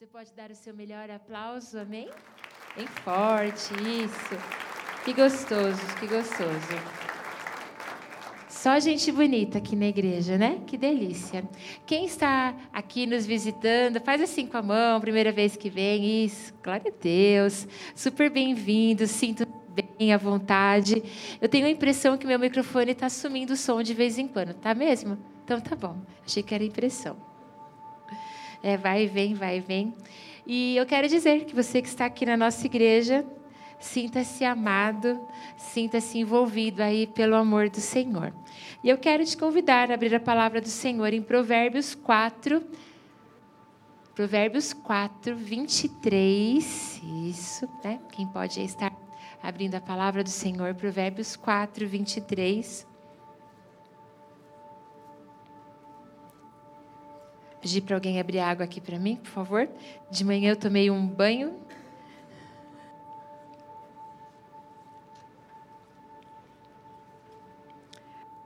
Você pode dar o seu melhor aplauso, amém? Bem forte, isso. Que gostoso, que gostoso. Só gente bonita aqui na igreja, né? Que delícia. Quem está aqui nos visitando, faz assim com a mão, primeira vez que vem. Isso, glória a Deus. Super bem-vindo, sinto bem à vontade. Eu tenho a impressão que meu microfone está sumindo o som de vez em quando, tá mesmo? Então tá bom. Achei que era impressão. É, vai e vem, vai e vem. E eu quero dizer que você que está aqui na nossa igreja, sinta-se amado, sinta-se envolvido aí pelo amor do Senhor. E eu quero te convidar a abrir a palavra do Senhor em Provérbios 4, Provérbios 4, 23. Isso, né? Quem pode estar abrindo a palavra do Senhor, Provérbios 4, 23. Pedir para alguém abrir água aqui para mim, por favor. De manhã eu tomei um banho.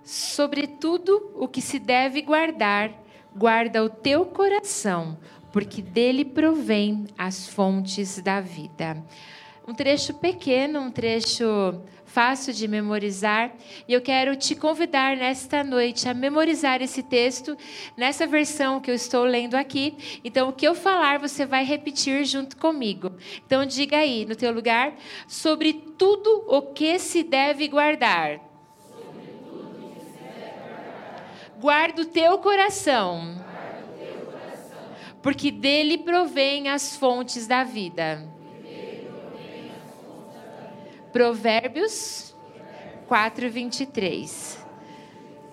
Sobretudo o que se deve guardar, guarda o teu coração, porque dele provém as fontes da vida. Um trecho pequeno, um trecho fácil de memorizar. E eu quero te convidar nesta noite a memorizar esse texto nessa versão que eu estou lendo aqui. Então, o que eu falar, você vai repetir junto comigo. Então, diga aí, no teu lugar, sobre tudo o que se deve guardar. Guarda o teu coração, porque dele provém as fontes da vida. Provérbios 4, 23.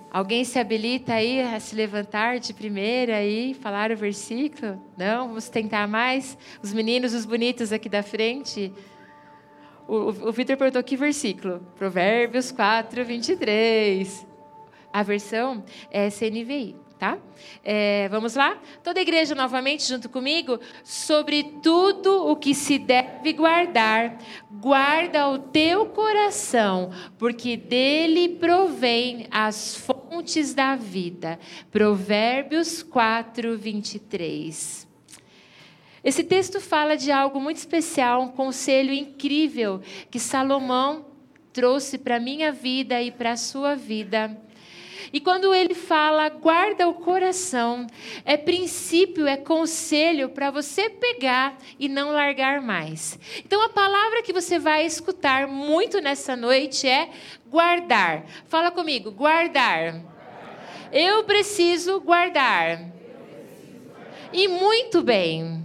Alguém se habilita aí a se levantar de primeira e falar o versículo? Não? Vamos tentar mais? Os meninos, os bonitos aqui da frente. O, o, Vitor perguntou que versículo? Provérbios 4, 23. A versão é CNVI tá? É, vamos lá? Toda a igreja novamente junto comigo. Sobre tudo o que se deve guardar, guarda o teu coração, porque dele provém as fontes da vida. Provérbios 4, 23. Esse texto fala de algo muito especial, um conselho incrível que Salomão trouxe para a minha vida e para a sua vida e quando ele fala, guarda o coração, é princípio, é conselho para você pegar e não largar mais. Então a palavra que você vai escutar muito nessa noite é guardar. Fala comigo, guardar. Eu preciso guardar. E muito bem.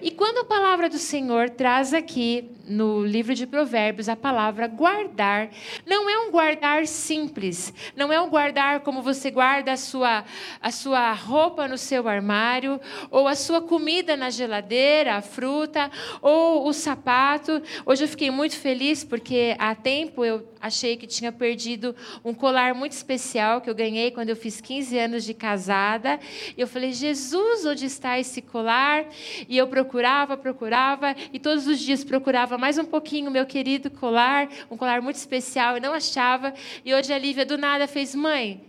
E quando a palavra do Senhor traz aqui no livro de Provérbios a palavra guardar, não é um guardar simples, não é um guardar como você guarda a sua, a sua roupa no seu armário, ou a sua comida na geladeira, a fruta, ou o sapato. Hoje eu fiquei muito feliz porque há tempo eu achei que tinha perdido um colar muito especial que eu ganhei quando eu fiz 15 anos de casada. E eu falei, Jesus, onde está esse colar? E eu procurava, procurava e todos os dias procurava mais um pouquinho meu querido colar, um colar muito especial e não achava. E hoje a Lívia do nada fez: "Mãe,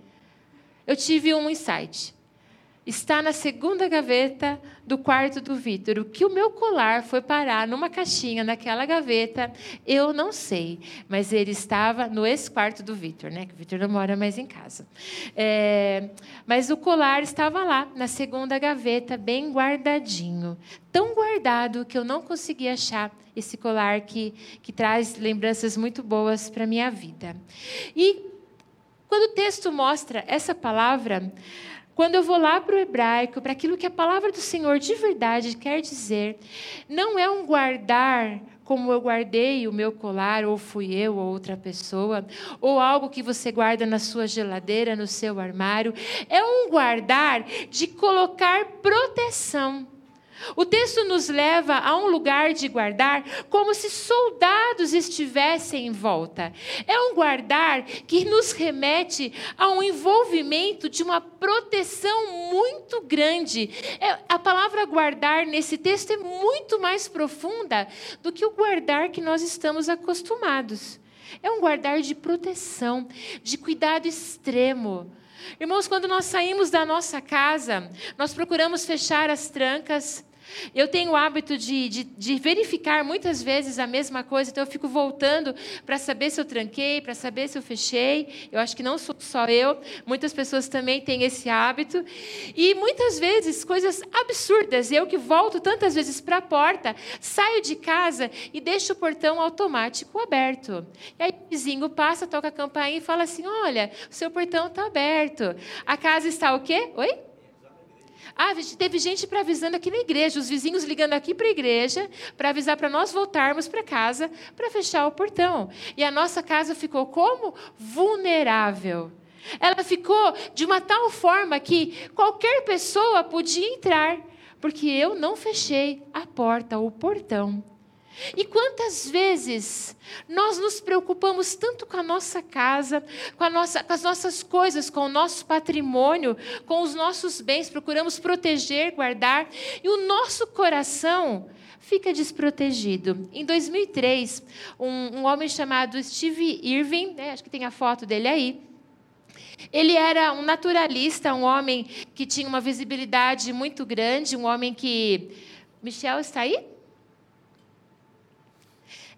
eu tive um insight está na segunda gaveta do quarto do Vitor. O que o meu colar foi parar numa caixinha naquela gaveta, eu não sei. Mas ele estava no ex-quarto do Vitor, né? Que o Vitor não mora mais em casa. É, mas o colar estava lá, na segunda gaveta, bem guardadinho. Tão guardado que eu não consegui achar esse colar que, que traz lembranças muito boas para a minha vida. E quando o texto mostra essa palavra, quando eu vou lá para o hebraico, para aquilo que a palavra do Senhor de verdade quer dizer, não é um guardar como eu guardei o meu colar, ou fui eu, ou outra pessoa, ou algo que você guarda na sua geladeira, no seu armário. É um guardar de colocar proteção. O texto nos leva a um lugar de guardar como se soldados estivessem em volta. É um guardar que nos remete a um envolvimento de uma proteção muito grande. É, a palavra guardar nesse texto é muito mais profunda do que o guardar que nós estamos acostumados. É um guardar de proteção, de cuidado extremo. Irmãos, quando nós saímos da nossa casa, nós procuramos fechar as trancas, Eu tenho o hábito de, de, de, verificar muitas vezes a mesma coisa, então eu fico voltando para saber se eu tranquei, para saber se eu fechei. Eu acho que não sou só eu, muitas pessoas também têm esse hábito. E muitas vezes, coisas absurdas. Eu que volto tantas vezes para a porta, saio de casa e deixo o portão automático aberto. E aí o vizinho passa, toca a campainha e fala assim: Olha, o seu portão está aberto. A casa está o quê? Oi? Ah, teve gente para avisando aqui na igreja, os vizinhos ligando aqui para a igreja, para avisar para nós voltarmos para casa, para fechar o portão. E a nossa casa ficou como? Vulnerável. Ela ficou de uma tal forma que qualquer pessoa podia entrar, porque eu não fechei a porta, o portão. E quantas vezes nós nos preocupamos tanto com a nossa casa, com, a nossa, com as nossas coisas, com o nosso patrimônio, com os nossos bens, procuramos proteger, guardar, e o nosso coração fica desprotegido. Em 2003, um, um homem chamado Steve Irving, né, acho que tem a foto dele aí, ele era um naturalista, um homem que tinha uma visibilidade muito grande, um homem que. Michel está aí?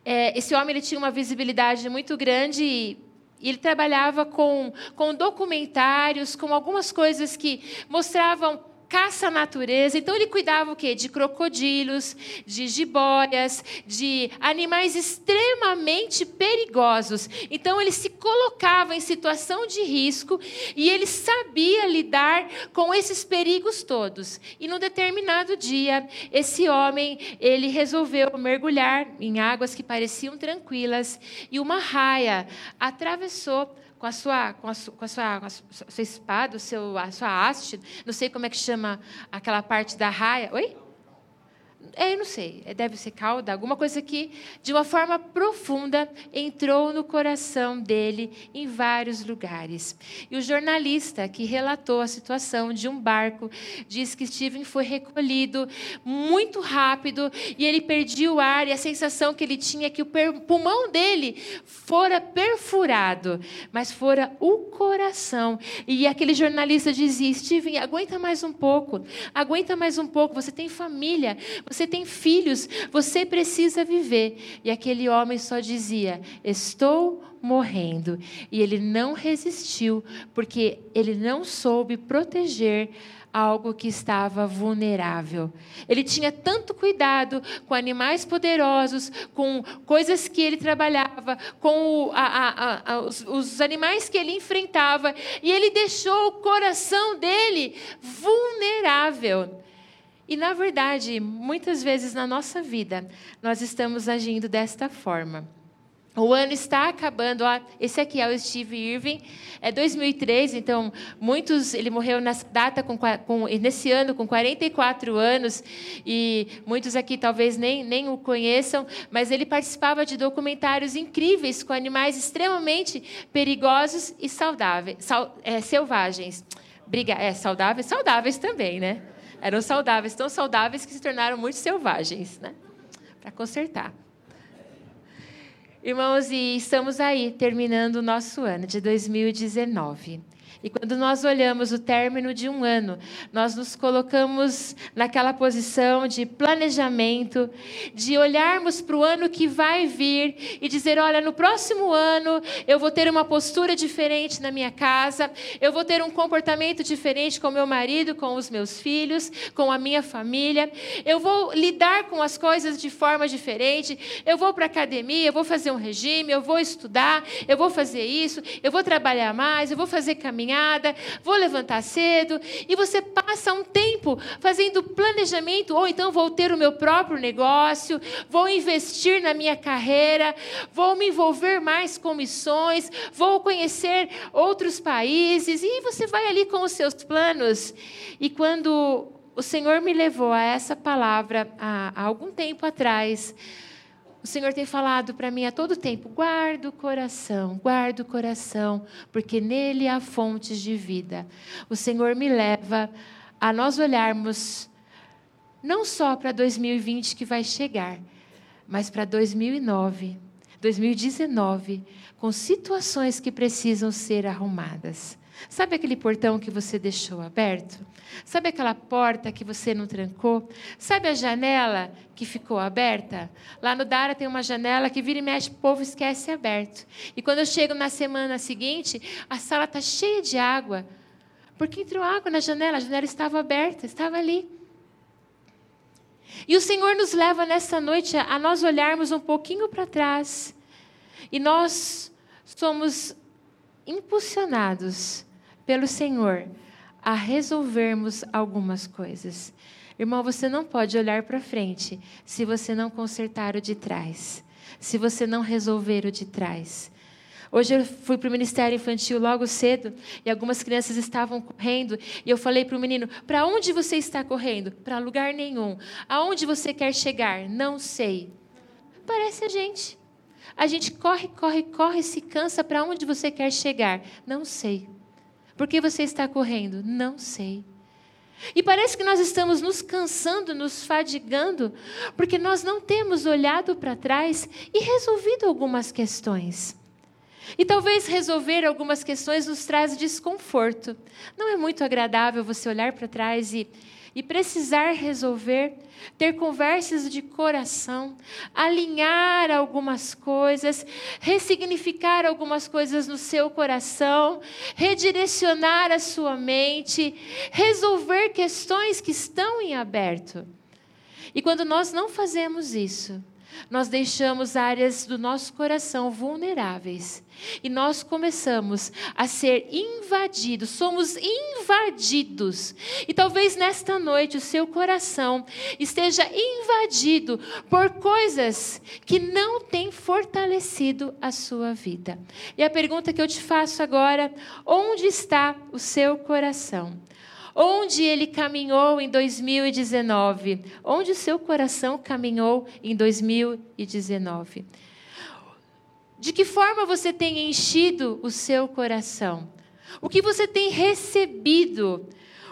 É, esse homem ele tinha uma visibilidade muito grande e ele trabalhava com, com documentários, com algumas coisas que mostravam caça à natureza. Então ele cuidava o quê? De crocodilos, de jiboias, de animais extremamente perigosos. Então ele se colocava em situação de risco e ele sabia lidar com esses perigos todos. E num determinado dia, esse homem, ele resolveu mergulhar em águas que pareciam tranquilas e uma raia atravessou com a sua, com a sua, com a sua, a sua espada, o seu, a sua haste, não sei como é que chama aquela parte da raia. Oi? É, eu não sei, é, deve ser cauda, alguma coisa que, de uma forma profunda, entrou no coração dele em vários lugares. E o jornalista que relatou a situação de um barco diz que Steven foi recolhido muito rápido e ele perdia o ar, e a sensação que ele tinha é que o pulmão dele fora perfurado, mas fora o coração. E aquele jornalista dizia: Steven, aguenta mais um pouco, aguenta mais um pouco, você tem família, você tem filhos, você precisa viver. E aquele homem só dizia: Estou morrendo. E ele não resistiu, porque ele não soube proteger algo que estava vulnerável. Ele tinha tanto cuidado com animais poderosos, com coisas que ele trabalhava, com a, a, a, os, os animais que ele enfrentava, e ele deixou o coração dele vulnerável. E, na verdade, muitas vezes na nossa vida, nós estamos agindo desta forma. O ano está acabando. Ó, esse aqui é o Steve Irving. É 2003, então muitos. Ele morreu nessa data com, com, nesse ano com 44 anos e muitos aqui talvez nem, nem o conheçam, mas ele participava de documentários incríveis com animais extremamente perigosos e saudáveis, sal, é, selvagens. Briga, é saudáveis, saudáveis também, né? Eram saudáveis, tão saudáveis que se tornaram muito selvagens, né? Para consertar. Irmãos, e estamos aí terminando o nosso ano de 2019. E quando nós olhamos o término de um ano, nós nos colocamos naquela posição de planejamento, de olharmos para o ano que vai vir e dizer: olha, no próximo ano eu vou ter uma postura diferente na minha casa, eu vou ter um comportamento diferente com meu marido, com os meus filhos, com a minha família, eu vou lidar com as coisas de forma diferente, eu vou para a academia, eu vou fazer um regime, eu vou estudar, eu vou fazer isso, eu vou trabalhar mais, eu vou fazer caminhar caminhada, vou levantar cedo, e você passa um tempo fazendo planejamento, ou então vou ter o meu próprio negócio, vou investir na minha carreira, vou me envolver mais com missões, vou conhecer outros países, e você vai ali com os seus planos. E quando o Senhor me levou a essa palavra há, há algum tempo atrás, o Senhor tem falado para mim a todo tempo: guarda o coração, guarda o coração, porque nele há fontes de vida. O Senhor me leva a nós olharmos não só para 2020 que vai chegar, mas para 2009, 2019, com situações que precisam ser arrumadas. Sabe aquele portão que você deixou aberto? Sabe aquela porta que você não trancou? Sabe a janela que ficou aberta? Lá no Dara tem uma janela que vira e mexe, o povo esquece aberto. E quando eu chego na semana seguinte, a sala está cheia de água. Porque entrou água na janela, a janela estava aberta, estava ali. E o Senhor nos leva nessa noite a nós olharmos um pouquinho para trás. E nós somos impulsionados pelo Senhor a resolvermos algumas coisas. Irmão, você não pode olhar para frente se você não consertar o de trás, se você não resolver o de trás. Hoje eu fui para o Ministério Infantil logo cedo e algumas crianças estavam correndo e eu falei para o menino: Para onde você está correndo? Para lugar nenhum. Aonde você quer chegar? Não sei. Parece a gente. A gente corre, corre, corre, se cansa. Para onde você quer chegar? Não sei. Por que você está correndo? Não sei. E parece que nós estamos nos cansando, nos fadigando, porque nós não temos olhado para trás e resolvido algumas questões. E talvez resolver algumas questões nos traz desconforto. Não é muito agradável você olhar para trás e e precisar resolver, ter conversas de coração, alinhar algumas coisas, ressignificar algumas coisas no seu coração, redirecionar a sua mente, resolver questões que estão em aberto. E quando nós não fazemos isso, nós deixamos áreas do nosso coração vulneráveis e nós começamos a ser invadidos, somos invadidos. E talvez nesta noite o seu coração esteja invadido por coisas que não têm fortalecido a sua vida. E a pergunta que eu te faço agora: onde está o seu coração? Onde ele caminhou em 2019? Onde o seu coração caminhou em 2019? De que forma você tem enchido o seu coração? O que você tem recebido?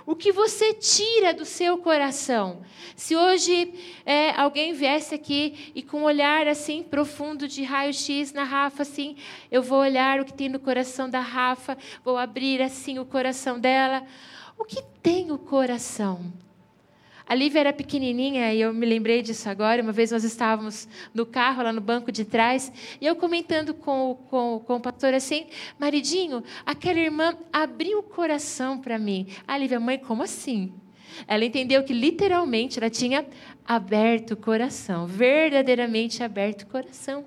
O que você tira do seu coração? Se hoje é, alguém viesse aqui e com um olhar assim profundo de raio-x na Rafa, assim, eu vou olhar o que tem no coração da Rafa, vou abrir assim o coração dela. O que tem o coração? A Lívia era pequenininha e eu me lembrei disso agora. Uma vez nós estávamos no carro, lá no banco de trás, e eu comentando com, com, com o pastor assim: Maridinho, aquela irmã abriu o coração para mim. A Lívia, mãe, como assim? Ela entendeu que literalmente ela tinha aberto o coração, verdadeiramente aberto o coração.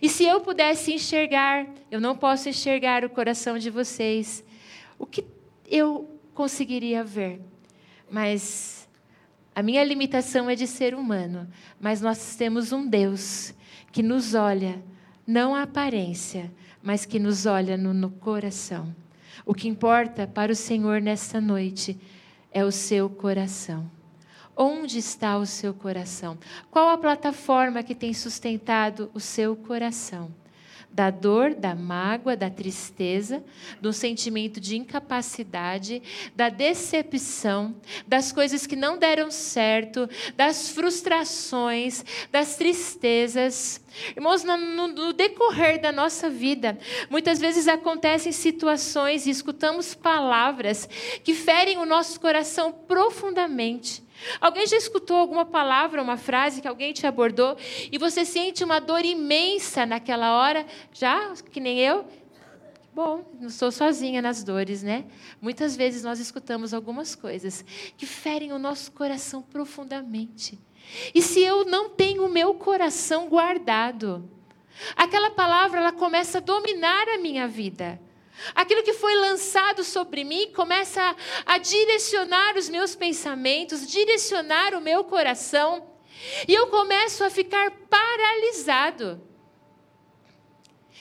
E se eu pudesse enxergar, eu não posso enxergar o coração de vocês, o que eu conseguiria ver. Mas a minha limitação é de ser humano. Mas nós temos um Deus que nos olha, não a aparência, mas que nos olha no, no coração. O que importa para o Senhor nesta noite é o seu coração. Onde está o seu coração? Qual a plataforma que tem sustentado o seu coração? Da dor, da mágoa, da tristeza, do sentimento de incapacidade, da decepção, das coisas que não deram certo, das frustrações, das tristezas. Irmãos, no, no, decorrer da nossa vida, muitas vezes acontecem situações e escutamos palavras que ferem o nosso coração profundamente. Alguém já escutou alguma palavra, uma frase que alguém te abordou e você sente uma dor imensa naquela hora? Já? Que nem eu? Bom, não sou sozinha nas dores, né? Muitas vezes nós escutamos algumas coisas que ferem o nosso coração profundamente. E se eu não tenho o meu coração guardado, aquela palavra ela começa a dominar a minha vida. Aquilo que foi lançado sobre mim começa a, direcionar os meus pensamentos, direcionar o meu coração, e eu começo a ficar paralisado.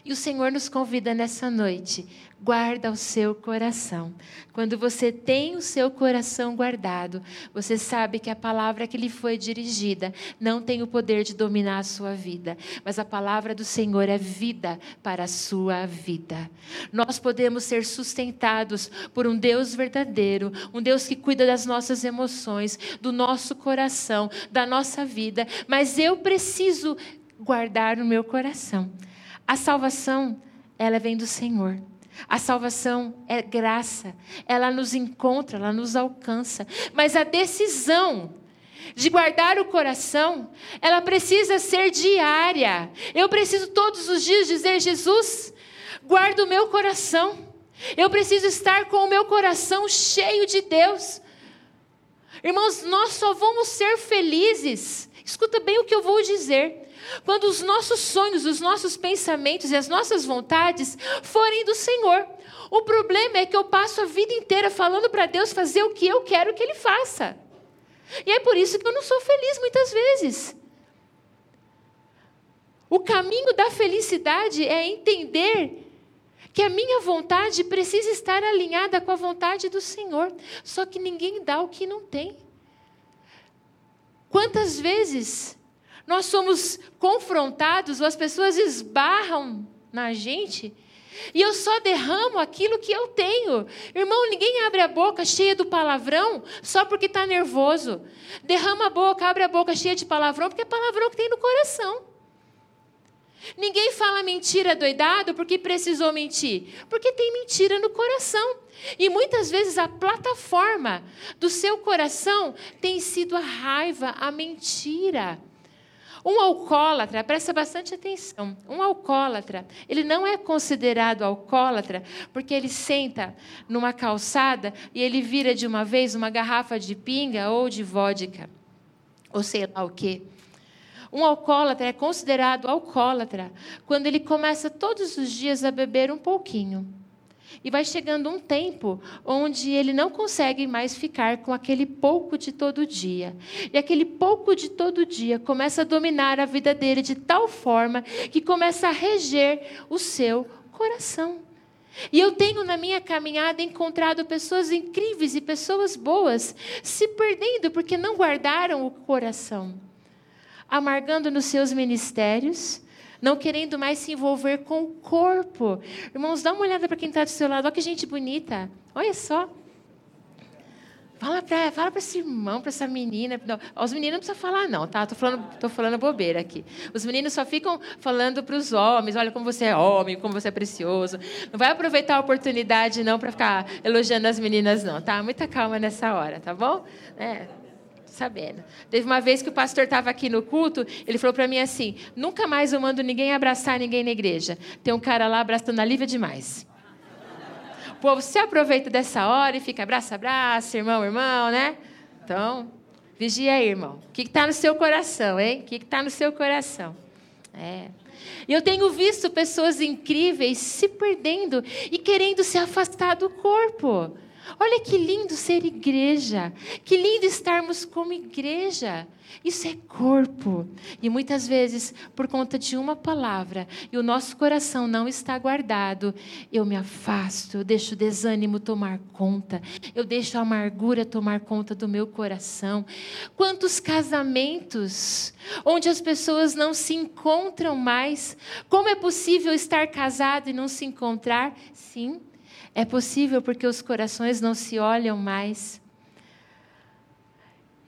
E o Senhor nos convida nessa noite guarda o seu coração. Quando você tem o seu coração guardado, você sabe que a palavra que lhe foi dirigida não tem o poder de dominar a sua vida, mas a palavra do Senhor é vida para a sua vida. Nós podemos ser sustentados por um Deus verdadeiro, um Deus que cuida das nossas emoções, do nosso coração, da nossa vida, mas eu preciso guardar o meu coração. A salvação, ela vem do Senhor. A salvação é graça, ela nos encontra, ela nos alcança. Mas a decisão de guardar o coração, ela precisa ser diária. Eu preciso todos os dias dizer: Jesus, guarda o meu coração. Eu preciso estar com o meu coração cheio de Deus. Irmãos, nós só vamos ser felizes. Escuta bem o que eu vou dizer. Quando os nossos sonhos, os nossos pensamentos e as nossas vontades forem do Senhor. O problema é que eu passo a vida inteira falando para Deus fazer o que eu quero que Ele faça. E é por isso que eu não sou feliz muitas vezes. O caminho da felicidade é entender que a minha vontade precisa estar alinhada com a vontade do Senhor. Só que ninguém dá o que não tem. Quantas vezes nós somos confrontados ou as pessoas esbarram na gente e eu só derramo aquilo que eu tenho. Irmão, ninguém abre a boca cheia do palavrão só porque está nervoso. Derrama a boca, abre a boca cheia de palavrão porque é palavrão que tem no coração. Ninguém fala mentira doidado porque precisou mentir, porque tem mentira no coração. E muitas vezes a plataforma do seu coração tem sido a raiva, a mentira. Um alcoólatra, presta bastante atenção. Um alcoólatra, ele não é considerado alcoólatra porque ele senta numa calçada e ele vira de uma vez uma garrafa de pinga ou de vodka, ou sei lá o quê. Um alcoólatra é considerado alcoólatra quando ele começa todos os dias a beber um pouquinho. E vai chegando um tempo onde ele não consegue mais ficar com aquele pouco de todo dia. E aquele pouco de todo dia começa a dominar a vida dele de tal forma que começa a reger o seu coração. E eu tenho na minha caminhada encontrado pessoas incríveis e pessoas boas se perdendo porque não guardaram o coração amargando nos seus ministérios, não querendo mais se envolver com o corpo. Irmãos, dá uma olhada para quem está do seu lado. Olha que gente bonita. Olha só. Fala para fala esse irmão, para essa menina. Não, os meninos não precisam falar, não, tá? Estou falando, tô falando bobeira aqui. Os meninos só ficam falando para os homens: olha como você é homem, como você é precioso. Não vai aproveitar a oportunidade, não, para ficar elogiando as meninas, não, tá? Muita calma nessa hora, tá bom? É sabendo. Teve uma vez que o pastor estava aqui no culto, ele falou para mim assim: nunca mais eu mando ninguém abraçar ninguém na igreja. Tem um cara lá abraçando a Lívia demais. O povo se aproveita dessa hora e fica abraça, abraça, irmão, irmão, né? Então, vigia aí, irmão. O que está no seu coração, hein? O que está no seu coração? É. Eu tenho visto pessoas incríveis se perdendo e querendo se afastar do corpo. Olha que lindo ser igreja, que lindo estarmos como igreja. Isso é corpo. E muitas vezes, por conta de uma palavra, e o nosso coração não está guardado, eu me afasto, eu deixo o desânimo tomar conta, eu deixo a amargura tomar conta do meu coração. Quantos casamentos onde as pessoas não se encontram mais? Como é possível estar casado e não se encontrar? Sim, é possível porque os corações não se olham mais.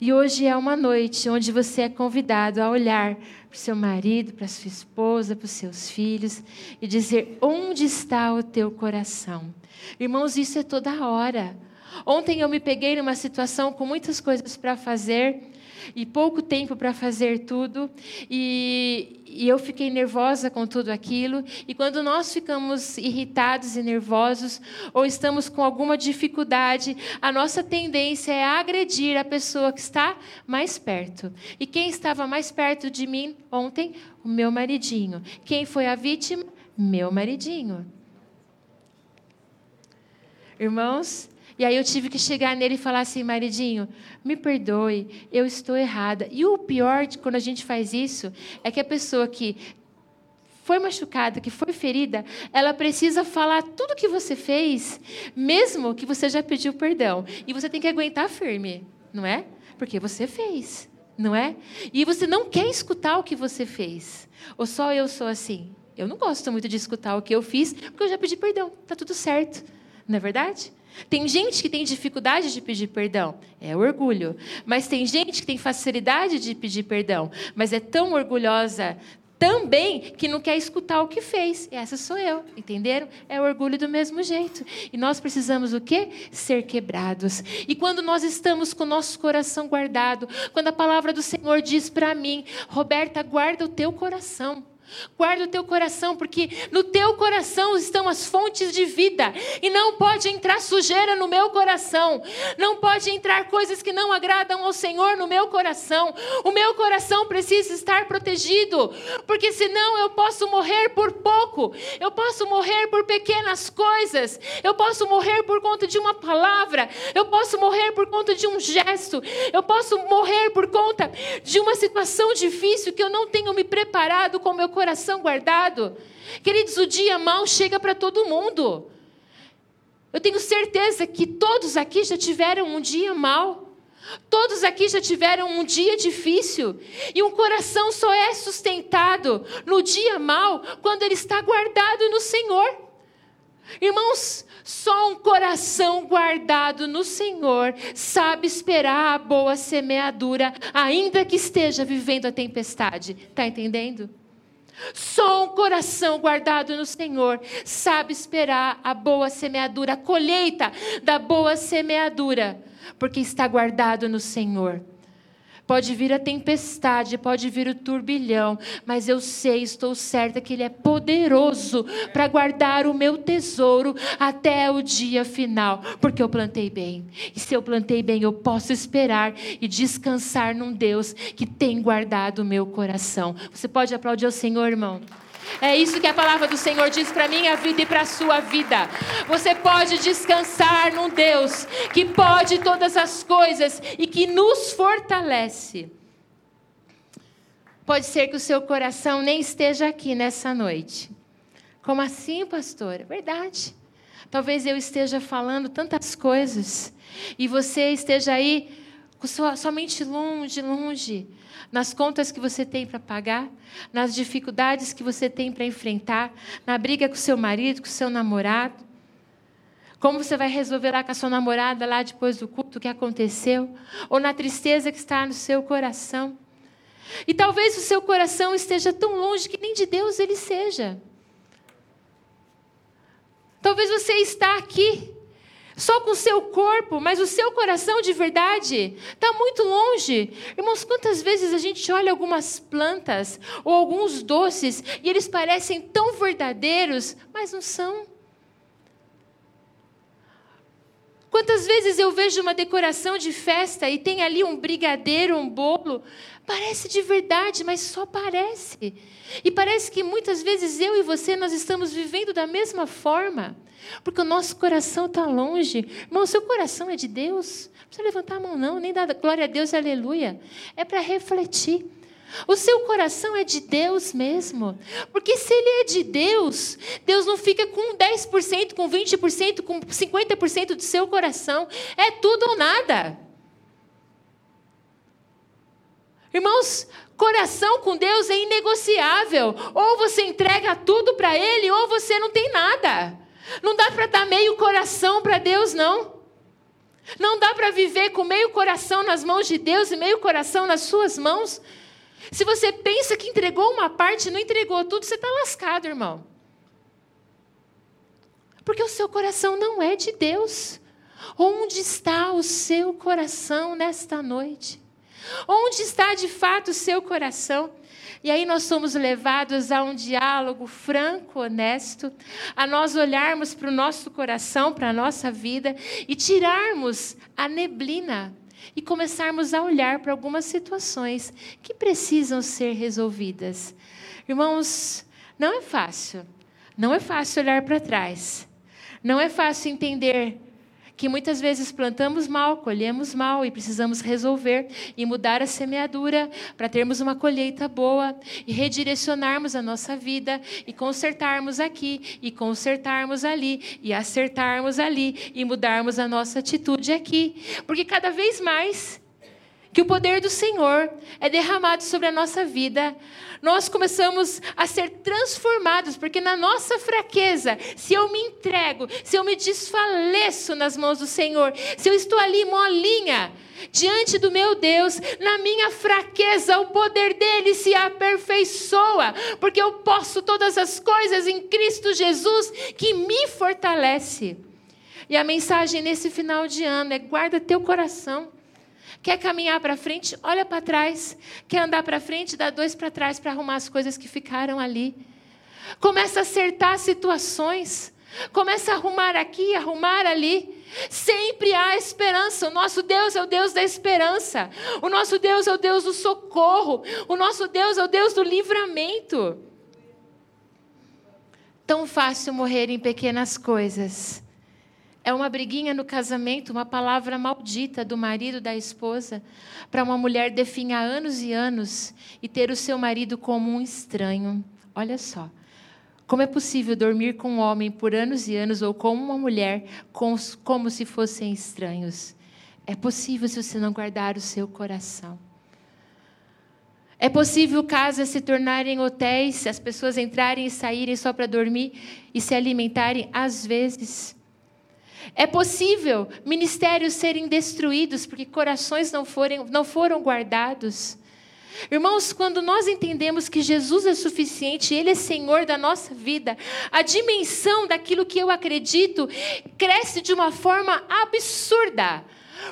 E hoje é uma noite onde você é convidado a olhar para o seu marido, para a sua esposa, para os seus filhos e dizer: onde está o teu coração? Irmãos, isso é toda hora. Ontem eu me peguei numa situação com muitas coisas para fazer e pouco tempo para fazer tudo, e, e, eu fiquei nervosa com tudo aquilo. E quando nós ficamos irritados e nervosos, ou estamos com alguma dificuldade, a nossa tendência é agredir a pessoa que está mais perto. E quem estava mais perto de mim ontem? O meu maridinho. Quem foi a vítima? Meu maridinho. Irmãos, e aí eu tive que chegar nele e falar assim, maridinho, me perdoe, eu estou errada. E o pior de quando a gente faz isso é que a pessoa que foi machucada, que foi ferida, ela precisa falar tudo que você fez, mesmo que você já pediu perdão. E você tem que aguentar firme, não é? Porque você fez, não é? E você não quer escutar o que você fez. Ou só eu sou assim? Eu não gosto muito de escutar o que eu fiz, porque eu já pedi perdão. Tá tudo certo. Não é verdade? Tem gente que tem dificuldade de pedir perdão, é orgulho. Mas tem gente que tem facilidade de pedir perdão, mas é tão orgulhosa, também que não quer escutar o que fez. Essa sou eu, entenderam? É orgulho do mesmo jeito. E nós precisamos o quê? Ser quebrados. E quando nós estamos com o nosso coração guardado, quando a palavra do Senhor diz para mim, Roberta, guarda o teu coração. Guarda o teu coração, porque no teu coração estão as fontes de vida. E não pode entrar sujeira no meu coração. Não pode entrar coisas que não agradam ao Senhor no meu coração. O meu coração precisa estar protegido, porque senão eu posso morrer por pouco. Eu posso morrer por pequenas coisas. Eu posso morrer por conta de uma palavra. Eu posso morrer por conta de um gesto. Eu posso morrer por conta de uma situação difícil que eu não tenho me preparado com meu coração coração guardado. Queridos, o dia mal chega para todo mundo. Eu tenho certeza que todos aqui já tiveram um dia mal. Todos aqui já tiveram um dia difícil. E um coração só é sustentado no dia mal quando ele está guardado no Senhor. Irmãos, só um coração guardado no Senhor sabe esperar a boa semeadura, ainda que esteja vivendo a tempestade. Está entendendo? Só um coração guardado no Senhor sabe esperar a boa semeadura, a colheita da boa semeadura, porque está guardado no Senhor. Pode vir a tempestade, pode vir o turbilhão, mas eu sei, estou certa que Ele é poderoso para guardar o meu tesouro até o dia final, porque eu plantei bem. E se eu plantei bem, eu posso esperar e descansar num Deus que tem guardado o meu coração. Você pode aplaudir ao Senhor, irmão? É isso que a palavra do Senhor diz para minha vida e para a sua vida. Você pode descansar num Deus que pode todas as coisas e que nos fortalece. Pode ser que o seu coração nem esteja aqui nessa noite. Como assim, pastor? É verdade. Talvez eu esteja falando tantas coisas e você esteja aí somente longe, longe nas contas que você tem para pagar, nas dificuldades que você tem para enfrentar, na briga com seu marido, com seu namorado. Como você vai resolver lá com a sua namorada lá depois do culto que aconteceu? Ou na tristeza que está no seu coração? E talvez o seu coração esteja tão longe que nem de Deus ele seja. Talvez você está aqui só com o seu corpo, mas o seu coração de verdade está muito longe. Irmãos, quantas vezes a gente olha algumas plantas ou alguns doces e eles parecem tão verdadeiros, mas não são? Quantas vezes eu vejo uma decoração de festa e tem ali um brigadeiro, um bolo, parece de verdade, mas só parece. E parece que muitas vezes eu e você nós estamos vivendo da mesma forma. Porque o nosso coração está longe. Irmão, seu coração é de Deus. Não precisa levantar a mão, não, nem dar glória a Deus, aleluia. É para refletir. O seu coração é de Deus mesmo. Porque se ele é de Deus, Deus não fica com 10%, com 20%, com 50% do seu coração. É tudo ou nada. Irmãos, coração com Deus é inegociável. Ou você entrega tudo para Ele, ou você não tem nada. Não dá para dar meio coração para Deus, não. Não dá para viver com meio coração nas mãos de Deus e meio coração nas suas mãos. Se você pensa que entregou uma parte e não entregou tudo, você está lascado, irmão. Porque o seu coração não é de Deus. Onde está o seu coração nesta noite? Onde está de fato o seu coração? E aí nós somos levados a um diálogo franco, honesto, a nós olharmos para o nosso coração, para a nossa vida e tirarmos a neblina e começarmos a olhar para algumas situações que precisam ser resolvidas. Irmãos, não é fácil. Não é fácil olhar para trás. Não é fácil entender que muitas vezes plantamos mal, colhemos mal e precisamos resolver e mudar a semeadura para termos uma colheita boa e redirecionarmos a nossa vida e consertarmos aqui e consertarmos ali e acertarmos ali e mudarmos a nossa atitude aqui, porque cada vez mais que o poder do Senhor é derramado sobre a nossa vida, nós começamos a ser transformados, porque na nossa fraqueza, se eu me entrego, se eu me desfaleço nas mãos do Senhor, se eu estou ali molinha, diante do meu Deus, na minha fraqueza, o poder dele se aperfeiçoa, porque eu posso todas as coisas em Cristo Jesus que me fortalece. E a mensagem nesse final de ano é: guarda teu coração. Quer caminhar para frente? Olha para trás. Quer andar para frente? Dá dois para trás para arrumar as coisas que ficaram ali. Começa a acertar situações. Começa a arrumar aqui, arrumar ali. Sempre há esperança. O nosso Deus é o Deus da esperança. O nosso Deus é o Deus do socorro. O nosso Deus é o Deus do livramento. Tão fácil morrer em pequenas coisas. É uma briguinha no casamento, uma palavra maldita do marido da esposa, para uma mulher definhar anos e anos e ter o seu marido como um estranho. Olha só. Como é possível dormir com um homem por anos e anos ou com uma mulher como se fossem estranhos? É possível se você não guardar o seu coração. É possível casas se tornarem hotéis, as pessoas entrarem e saírem só para dormir e se alimentarem às vezes. É possível ministérios serem destruídos porque corações não, forem, não foram guardados. Irmãos, quando nós entendemos que Jesus é suficiente, Ele é Senhor da nossa vida, a dimensão daquilo que eu acredito cresce de uma forma absurda.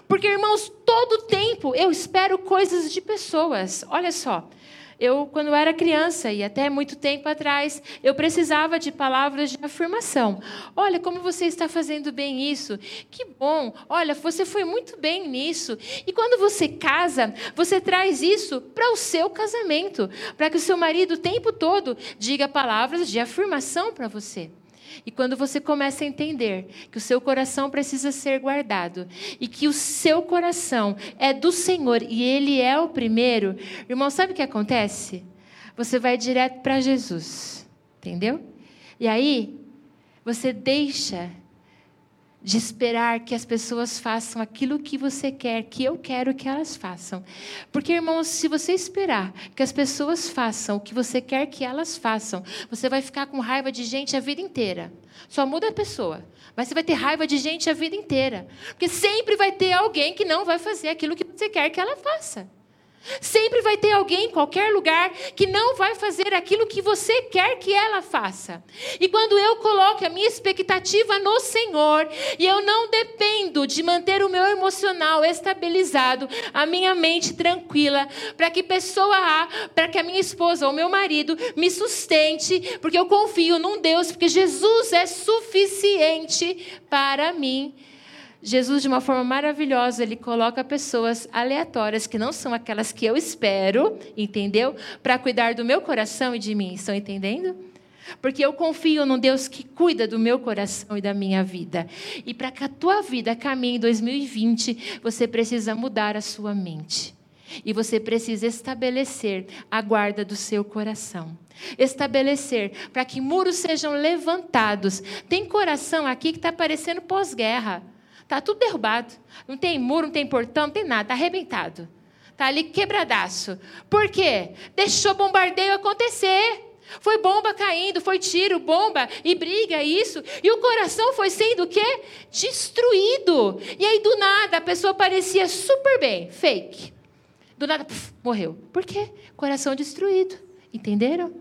Porque, irmãos, todo tempo eu espero coisas de pessoas. Olha só, eu, quando era criança, e até muito tempo atrás, eu precisava de palavras de afirmação. Olha, como você está fazendo bem isso. Que bom. Olha, você foi muito bem nisso. E quando você casa, você traz isso para o seu casamento, para que o seu marido o tempo todo diga palavras de afirmação para você. E quando você começa a entender que o seu coração precisa ser guardado e que o seu coração é do Senhor e Ele é o primeiro, irmão, sabe o que acontece? Você vai direto para Jesus, entendeu? E aí, você deixa de esperar que as pessoas façam aquilo que você quer, que eu quero que elas façam. Porque, irmãos, se você esperar que as pessoas façam o que você quer que elas façam, você vai ficar com raiva de gente a vida inteira. Só muda a pessoa. Mas você vai ter raiva de gente a vida inteira. Porque sempre vai ter alguém que não vai fazer aquilo que você quer que ela faça. Sempre vai ter alguém em qualquer lugar que não vai fazer aquilo que você quer que ela faça. E quando eu coloco a minha expectativa no Senhor e eu não dependo de manter o meu emocional estabilizado, a minha mente tranquila, para que pessoa A, para que a minha esposa ou meu marido me sustente, porque eu confio num Deus, porque Jesus é suficiente para mim. Jesus, de uma forma maravilhosa, ele coloca pessoas aleatórias, que não são aquelas que eu espero, entendeu? Para cuidar do meu coração e de mim. Estão entendendo? Porque eu confio num Deus que cuida do meu coração e da minha vida. E para que a tua vida caminhe em 2020, você precisa mudar a sua mente. E você precisa estabelecer a guarda do seu coração. Estabelecer para que muros sejam levantados. Tem coração aqui que está parecendo pós-guerra. Está tudo derrubado. Não tem muro, não tem portão, não tem nada. Está arrebentado. Está ali quebradaço. Por quê? Deixou bombardeio acontecer. Foi bomba caindo, foi tiro, bomba e briga, isso. E o coração foi sendo o quê? Destruído. E aí, do nada, a pessoa parecia super bem, fake. Do nada, morreu. Por quê? Coração destruído. Entenderam?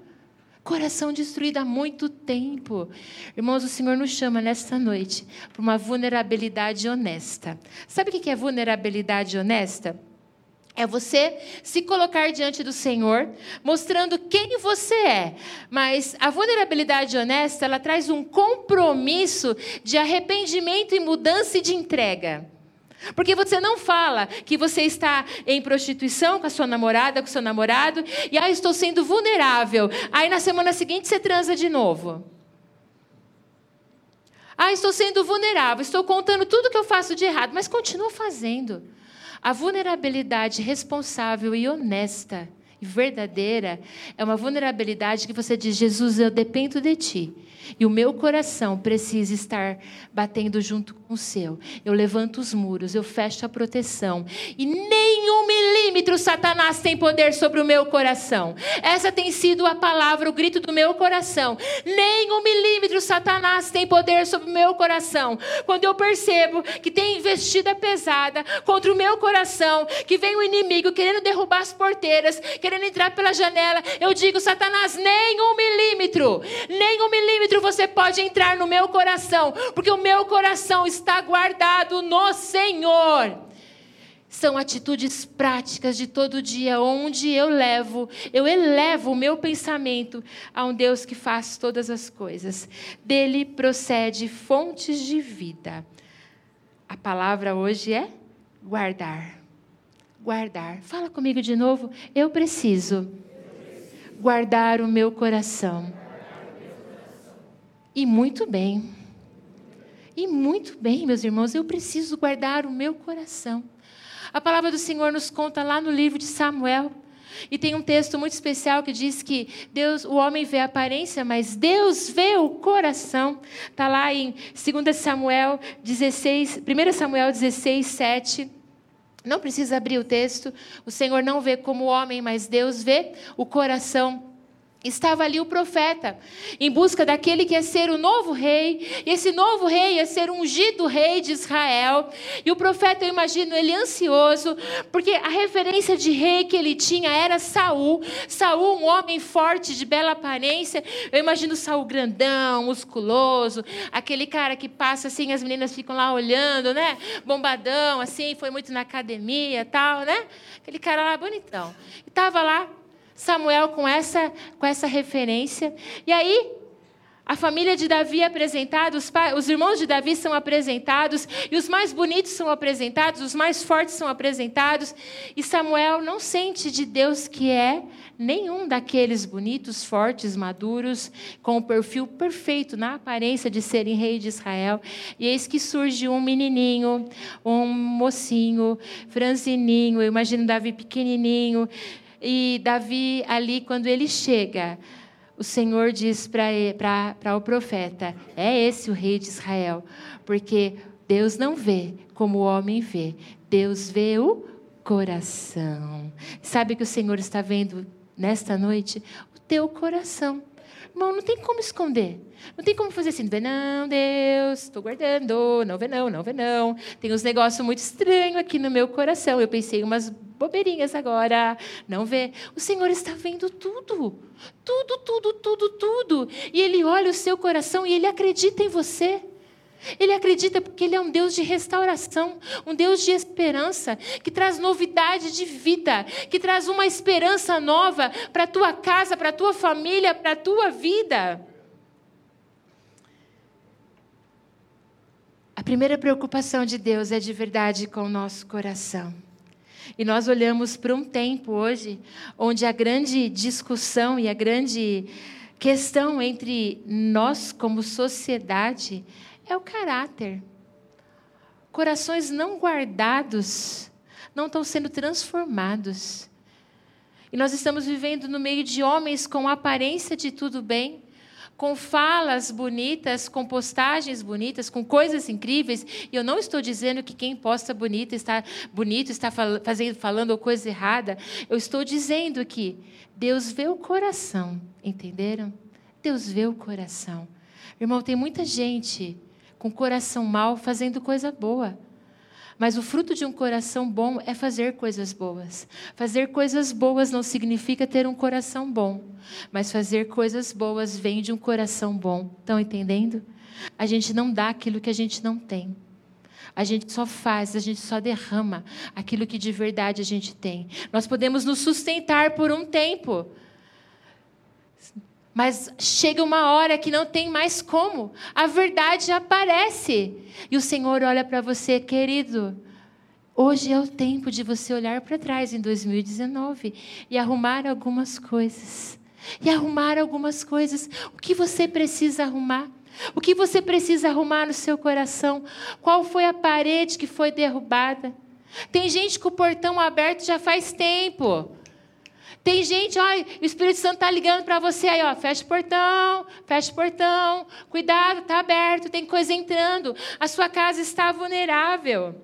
Coração destruído há muito tempo. Irmãos, o Senhor nos chama nesta noite para uma vulnerabilidade honesta. Sabe o que é vulnerabilidade honesta? É você se colocar diante do Senhor, mostrando quem você é. Mas a vulnerabilidade honesta, ela traz um compromisso de arrependimento e mudança e de entrega. Porque você não fala que você está em prostituição com a sua namorada, com o seu namorado, e ah, estou sendo vulnerável. Aí na semana seguinte você transa de novo. Ah, estou sendo vulnerável, estou contando tudo que eu faço de errado, mas continua fazendo. A vulnerabilidade responsável e honesta e verdadeira é uma vulnerabilidade que você diz: Jesus, eu dependo de ti. E o meu coração precisa estar batendo junto com o seu. Eu levanto os muros, eu fecho a proteção. E nenhum milímetro Satanás tem poder sobre o meu coração. Essa tem sido a palavra, o grito do meu coração. Nenhum milímetro Satanás tem poder sobre o meu coração. Quando eu percebo que tem investida pesada contra o meu coração, que vem o inimigo querendo derrubar as porteiras, querendo entrar pela janela, eu digo: Satanás, nem um milímetro, nem um milímetro você pode entrar no meu coração, porque o meu coração está guardado no Senhor. São atitudes práticas de todo dia, onde eu levo, eu elevo o meu pensamento a um Deus que faz todas as coisas. Dele procede fontes de vida. A palavra hoje é guardar. Guardar. Fala comigo de novo. Eu preciso guardar o meu coração. E muito bem. E muito bem, meus irmãos, eu preciso guardar o meu coração. A palavra do Senhor nos conta lá no livro de Samuel. E tem um texto muito especial que diz que Deus, o homem vê a aparência, mas Deus vê o coração. Está lá em 2 Samuel 16, 1 Samuel 16, 7. Não precisa abrir o texto. O Senhor não vê como o homem, mas Deus vê o coração estava ali o profeta, em busca daquele que ia ser o novo rei, e esse novo rei ia ser ungido rei de Israel. E o profeta, eu imagino ele ansioso, porque a referência de rei que ele tinha era Saul. Saul, um homem forte, de bela aparência. Eu imagino Saul grandão, musculoso, aquele cara que passa assim, as meninas ficam lá olhando, né? Bombadão, assim, foi muito na academia, tal, né? Aquele cara lá bonitão. E estava lá Samuel com essa, com essa referência. E aí, a família de Davi é apresentada, os, os, irmãos de Davi são apresentados, e os mais bonitos são apresentados, os mais fortes são apresentados, e Samuel não sente de Deus que é nenhum daqueles bonitos, fortes, maduros, com o perfil perfeito, na aparência de serem rei de Israel. E eis que surge um menininho, um mocinho, franzininho, eu imagino Davi pequenininho, e Davi, ali, quando ele chega, o Senhor diz para o profeta: É esse o rei de Israel, porque Deus não vê como o homem vê, Deus vê o coração. Sabe que o Senhor está vendo nesta noite? O teu coração. Irmão, não tem como esconder. Não tem como fazer assim, não vê não, Deus, estou guardando, não vê não, não vê não. Tem uns negócios muito estranhos aqui no meu coração. Eu pensei umas bobeirinhas agora, não vê. O Senhor está vendo tudo. Tudo, tudo, tudo, tudo. E Ele olha o seu coração e Ele acredita em você. Ele acredita porque Ele é um Deus de restauração, um Deus de esperança, que traz novidade de vida, que traz uma esperança nova para a tua casa, para a tua família, para a tua vida. A primeira preocupação de Deus é de verdade com o nosso coração. E nós olhamos para um tempo hoje onde a grande discussão e a grande questão entre nós como sociedade é o caráter. Corações não guardados não estão sendo transformados. E nós estamos vivendo no meio de homens com aparência de tudo bem, com falas bonitas, com postagens bonitas, com coisas incríveis. E eu não estou dizendo que quem posta bonito está bonito, está fazendo, falando coisa errada. Eu estou dizendo que Deus vê o coração, entenderam? Deus vê o coração. Irmão, tem muita gente com coração mau fazendo coisa boa. Mas o fruto de um coração bom é fazer coisas boas. Fazer coisas boas não significa ter um coração bom, mas fazer coisas boas vem de um coração bom. Estão entendendo? A gente não dá aquilo que a gente não tem. A gente só faz, a gente só derrama aquilo que de verdade a gente tem. Nós podemos nos sustentar por um tempo, mas chega uma hora que não tem mais como. A verdade aparece. E o Senhor olha para você, querido. Hoje é o tempo de você olhar para trás em 2019 e arrumar algumas coisas. E arrumar algumas coisas. O que você precisa arrumar? O que você precisa arrumar no seu coração? Qual foi a parede que foi derrubada? Tem gente com o portão aberto já faz tempo. Tem gente, ó, o Espírito Santo está ligando para você aí, ó, fecha o portão, fecha o portão, cuidado, está aberto, tem coisa entrando, a sua casa está vulnerável.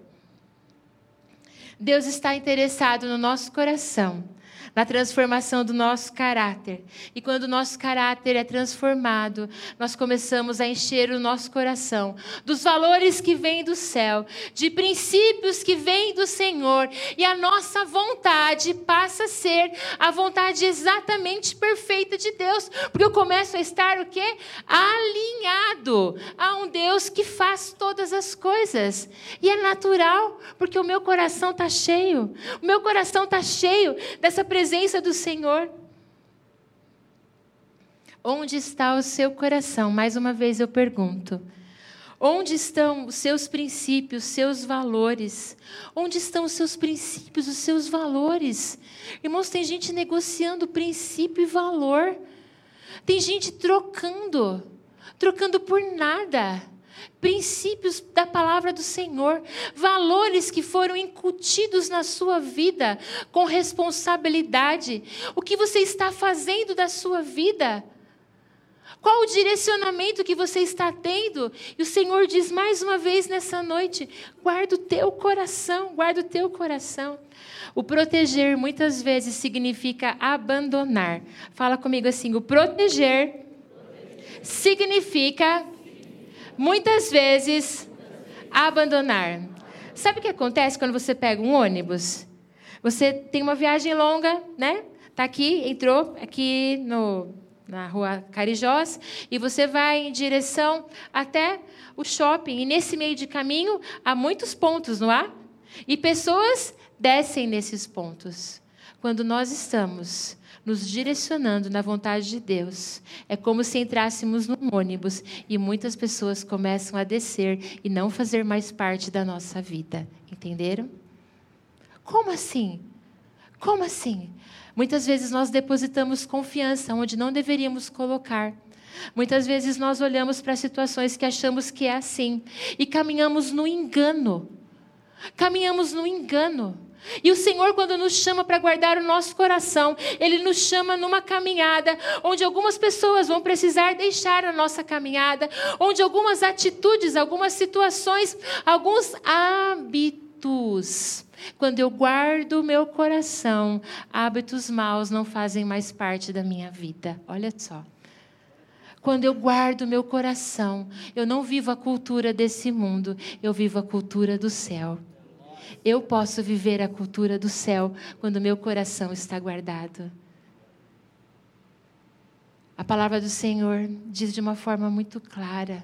Deus está interessado no nosso coração na transformação do nosso caráter. E quando o nosso caráter é transformado, nós começamos a encher o nosso coração dos valores que vêm do céu, de princípios que vêm do Senhor, e a nossa vontade passa a ser a vontade exatamente perfeita de Deus, porque eu começo a estar o quê? Alinhado a um Deus que faz todas as coisas. E é natural, porque o meu coração está cheio. O meu coração está cheio dessa presença presença do Senhor. Onde está o seu coração? Mais uma vez eu pergunto. Onde estão os seus princípios, os seus valores? Onde estão os seus princípios, os seus valores? Irmãos, tem gente negociando princípio e valor. Tem gente trocando, trocando por nada princípios da palavra do Senhor, valores que foram incutidos na sua vida com responsabilidade. O que você está fazendo da sua vida? Qual o direcionamento que você está tendo? E o Senhor diz mais uma vez nessa noite: guarda o teu coração, guarda o teu coração. O proteger muitas vezes significa abandonar. Fala comigo assim: o proteger significa muitas vezes abandonar. Sabe o que acontece quando você pega um ônibus? Você tem uma viagem longa, né? Tá aqui, entrou aqui no, na rua Carijós e você vai em direção até o shopping. E nesse meio de caminho há muitos pontos, não há? E pessoas descem nesses pontos. Quando nós estamos nos direcionando na vontade de Deus. É como se entrássemos num ônibus e muitas pessoas começam a descer e não fazer mais parte da nossa vida. Entenderam? Como assim? Como assim? Muitas vezes nós depositamos confiança onde não deveríamos colocar. Muitas vezes nós olhamos para situações que achamos que é assim e caminhamos no engano. Caminhamos no engano. E o Senhor, quando nos chama para guardar o nosso coração, Ele nos chama numa caminhada onde algumas pessoas vão precisar deixar a nossa caminhada, onde algumas atitudes, algumas situações, alguns hábitos. Quando eu guardo o meu coração, hábitos maus não fazem mais parte da minha vida. Olha só. Quando eu guardo meu coração, eu não vivo a cultura desse mundo, eu vivo a cultura do céu. Eu posso viver a cultura do céu quando meu coração está guardado. A palavra do Senhor diz de uma forma muito clara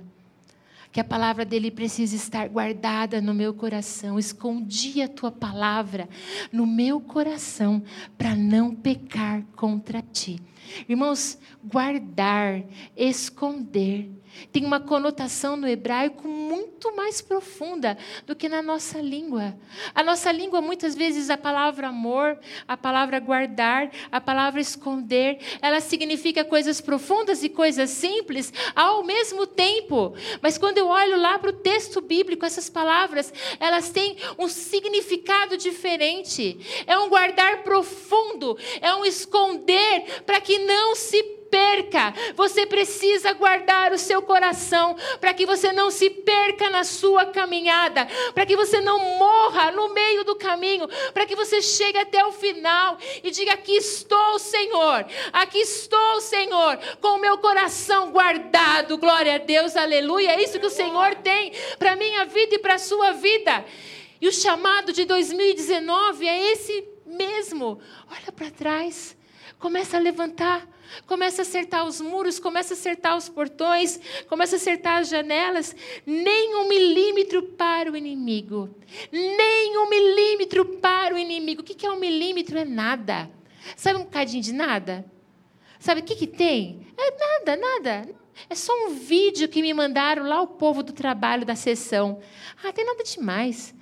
que a palavra dele precisa estar guardada no meu coração. Escondi a tua palavra no meu coração para não pecar contra ti. Irmãos, guardar, esconder, tem uma conotação no hebraico muito mais profunda do que na nossa língua. A nossa língua, muitas vezes, a palavra amor, a palavra guardar, a palavra esconder, ela significa coisas profundas e coisas simples ao mesmo tempo. Mas quando eu olho lá para o texto bíblico, essas palavras, elas têm um significado diferente. É um guardar profundo, é um esconder para que não se perca. Você precisa guardar o seu coração para que você não se perca na sua caminhada, para que você não morra no meio do caminho, para que você chegue até o final e diga: Aqui estou, Senhor, aqui estou, Senhor, com o meu coração guardado. Glória a Deus, aleluia. É isso que o Senhor tem para a minha vida e para a sua vida. E o chamado de 2019 é esse mesmo. Olha para trás, começa a levantar Começa a acertar os muros, começa a acertar os portões, começa a acertar as janelas. Nem um milímetro para o inimigo. Nem um milímetro para o inimigo. O que é um milímetro? É nada. Sabe um bocadinho de nada? Sabe o que, que tem? É nada, nada. É só um vídeo que me mandaram lá o povo do trabalho da sessão. Ah, tem nada demais.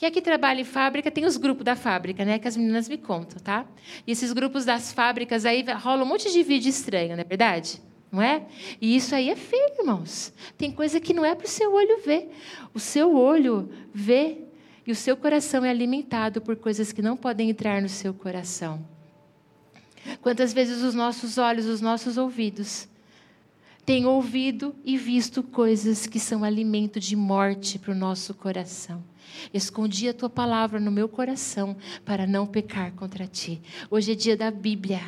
Quem aqui trabalha em fábrica tem os grupos da fábrica, né? Que as meninas me contam, tá? E esses grupos das fábricas aí rola um monte de vídeo estranho, não é verdade? Não é? E isso aí é feio, irmãos. Tem coisa que não é para o seu olho ver. O seu olho vê e o seu coração é alimentado por coisas que não podem entrar no seu coração. Quantas vezes os nossos olhos, os nossos ouvidos têm ouvido e visto coisas que são alimento de morte para o nosso coração. Escondi a tua palavra no meu coração para não pecar contra ti. Hoje é dia da Bíblia.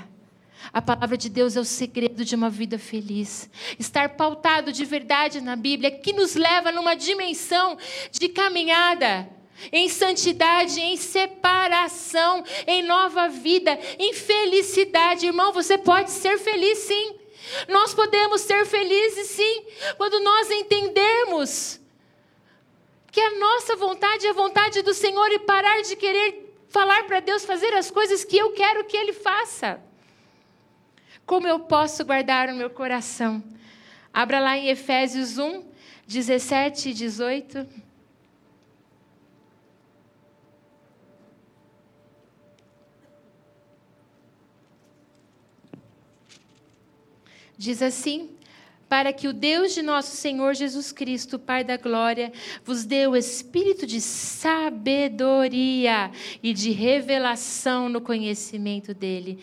A palavra de Deus é o segredo de uma vida feliz. Estar pautado de verdade na Bíblia, que nos leva numa dimensão de caminhada em santidade, em separação, em nova vida, em felicidade. Irmão, você pode ser feliz sim. Nós podemos ser felizes sim, quando nós entendermos que a nossa vontade é a vontade do Senhor e parar de querer falar para Deus fazer as coisas que eu quero que Ele faça. Como eu posso guardar o meu coração? Abra lá em Efésios 1, 17 e 18. Diz assim: para que o Deus de nosso Senhor Jesus Cristo, Pai da glória, vos dê o espírito de sabedoria e de revelação no conhecimento dele.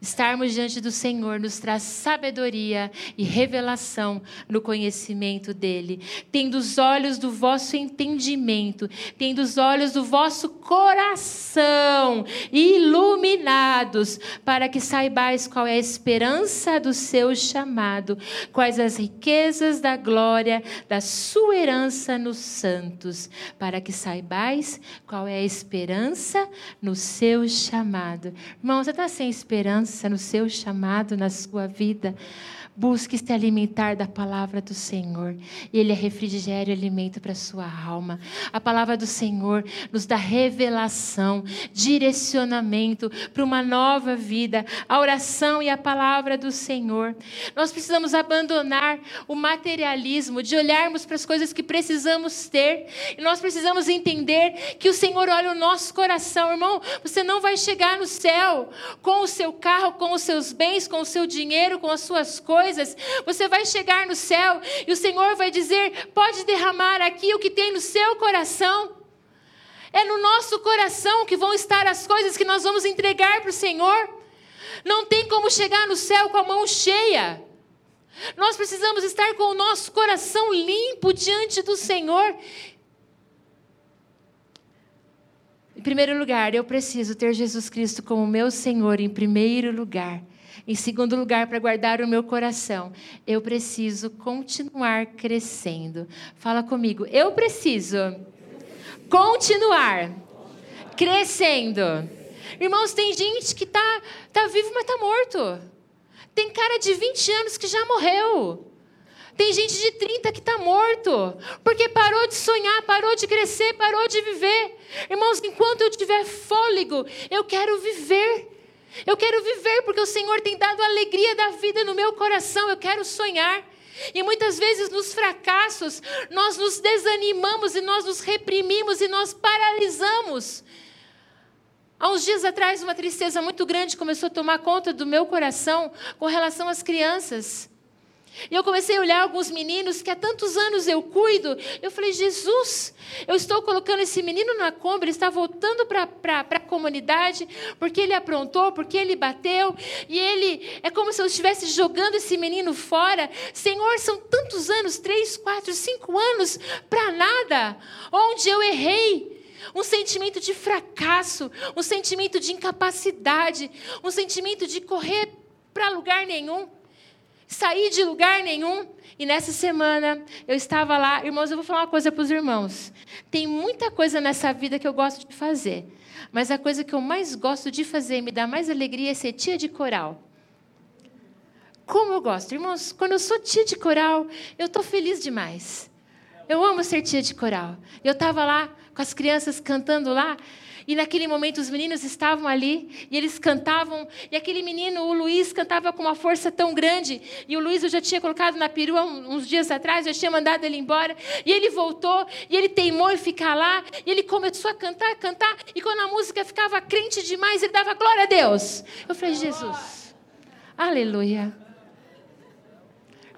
Estarmos diante do Senhor nos traz sabedoria e revelação no conhecimento dele. Tendo os olhos do vosso entendimento, tendo os olhos do vosso coração iluminados, para que saibais qual é a esperança do seu chamado, quais as riquezas da glória da sua herança nos santos, para que saibais qual é a esperança no seu chamado. Irmão, você está sem esperança no seu chamado, na sua vida? Busque se alimentar da palavra do Senhor. Ele é refrigério e alimento para a sua alma. A palavra do Senhor nos dá revelação, direcionamento para uma nova vida. A oração e a palavra do Senhor. Nós precisamos abandonar o materialismo, de olharmos para as coisas que precisamos ter. E nós precisamos entender que o Senhor olha o nosso coração. Irmão, você não vai chegar no céu com o seu carro, com os seus bens, com o seu dinheiro, com as suas coisas coisas, você vai chegar no céu e o Senhor vai dizer: pode derramar aqui o que tem no seu coração. É no nosso coração que vão estar as coisas que nós vamos entregar para o Senhor. Não tem como chegar no céu com a mão cheia. Nós precisamos estar com o nosso coração limpo diante do Senhor. Em primeiro lugar, eu preciso ter Jesus Cristo como meu Senhor em primeiro lugar. Em segundo lugar, para guardar o meu coração, eu preciso continuar crescendo. Fala comigo, eu preciso continuar crescendo. Irmãos, tem gente que está tá vivo, mas está morto. Tem cara de 20 anos que já morreu. Tem gente de 30 que está morto, porque parou de sonhar, parou de crescer, parou de viver. Irmãos, enquanto eu tiver fôlego, eu quero viver. Eu quero viver porque o Senhor tem dado a alegria da vida no meu coração. Eu quero sonhar. E muitas vezes nos fracassos, nós nos desanimamos e nós nos reprimimos e nós paralisamos. Há uns dias atrás, uma tristeza muito grande começou a tomar conta do meu coração com relação às crianças. E eu comecei a olhar alguns meninos que há tantos anos eu cuido. Eu falei, Jesus, eu estou colocando esse menino na Kombi, ele está voltando para a comunidade, porque ele aprontou, porque ele bateu, e ele é como se eu estivesse jogando esse menino fora. Senhor, são tantos anos três, quatro, cinco anos para nada, onde eu errei. Um sentimento de fracasso, um sentimento de incapacidade, um sentimento de correr para lugar nenhum sair de lugar nenhum. E nessa semana eu estava lá, irmãos, eu vou falar uma coisa para os irmãos. Tem muita coisa nessa vida que eu gosto de fazer, mas a coisa que eu mais gosto de fazer e me dá mais alegria é ser tia de coral. Como eu gosto, irmãos, quando eu sou tia de coral, eu estou feliz demais. Eu amo ser tia de coral. Eu estava lá com as crianças cantando lá, e naquele momento os meninos estavam ali e eles cantavam. E aquele menino, o Luiz, cantava com uma força tão grande. E o Luiz eu já tinha colocado na perua uns dias atrás, eu tinha mandado ele embora. E ele voltou e ele teimou em ficar lá. E ele começou a cantar, cantar. E quando a música ficava crente demais, ele dava glória a Deus. Eu falei, Jesus, aleluia.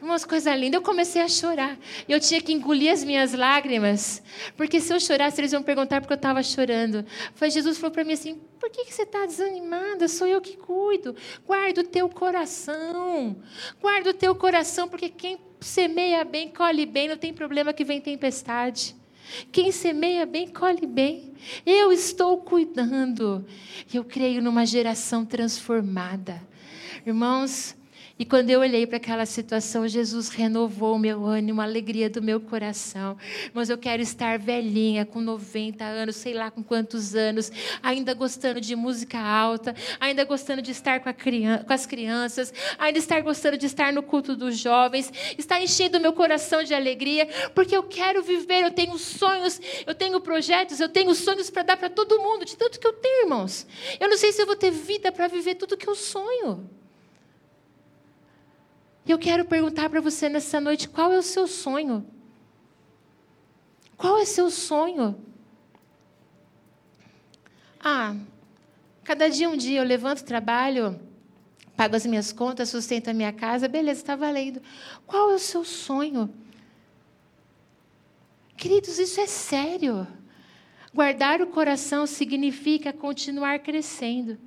Umas coisas lindas. Eu comecei a chorar. E eu tinha que engolir as minhas lágrimas. Porque se eu chorasse, eles iam perguntar porque eu estava chorando. Foi Jesus falou para mim assim: por que, que você está desanimada? Sou eu que cuido. Guarda o teu coração. Guarda o teu coração, porque quem semeia bem, colhe bem. Não tem problema que vem tempestade. Quem semeia bem, colhe bem. Eu estou cuidando. Eu creio numa geração transformada. Irmãos, e quando eu olhei para aquela situação, Jesus renovou o meu ânimo, a alegria do meu coração. Mas eu quero estar velhinha, com 90 anos, sei lá com quantos anos, ainda gostando de música alta, ainda gostando de estar com, criança, com as crianças, ainda estar gostando de estar no culto dos jovens, estar enchendo o meu coração de alegria, porque eu quero viver, eu tenho sonhos, eu tenho projetos, eu tenho sonhos para dar para todo mundo, de tanto que eu tenho, irmãos. Eu não sei se eu vou ter vida para viver tudo que eu sonho. E eu quero perguntar para você nessa noite: qual é o seu sonho? Qual é o seu sonho? Ah, cada dia um dia eu levanto, trabalho, pago as minhas contas, sustento a minha casa, beleza, está valendo. Qual é o seu sonho? Queridos, isso é sério. Guardar o coração significa continuar crescendo.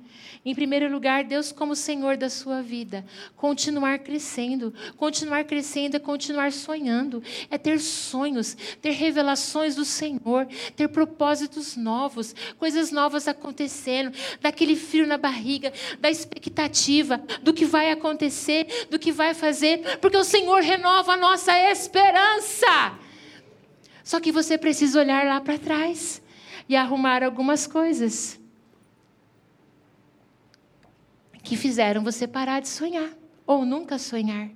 Em primeiro lugar, Deus como Senhor da sua vida. Continuar crescendo. Continuar crescendo é continuar sonhando. É ter sonhos, ter revelações do Senhor, ter propósitos novos, coisas novas acontecendo, daquele frio na barriga, da expectativa do que vai acontecer, do que vai fazer, porque o Senhor renova a nossa esperança. Só que você precisa olhar lá para trás e arrumar algumas coisas que fizeram você parar de sonhar ou nunca sonhar.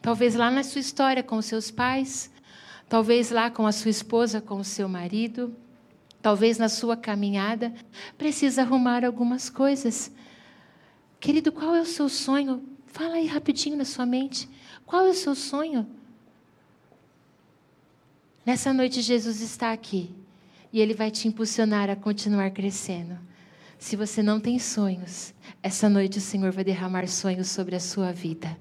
Talvez lá na sua história com os seus pais, talvez lá com a sua esposa, com o seu marido, talvez na sua caminhada, precisa arrumar algumas coisas. Querido, qual é o seu sonho? Fala aí rapidinho na sua mente. Qual é o seu sonho? Nessa noite, Jesus está aqui e Ele vai te impulsionar a continuar crescendo. Se você não tem sonhos, essa noite o Senhor vai derramar sonhos sobre a sua vida.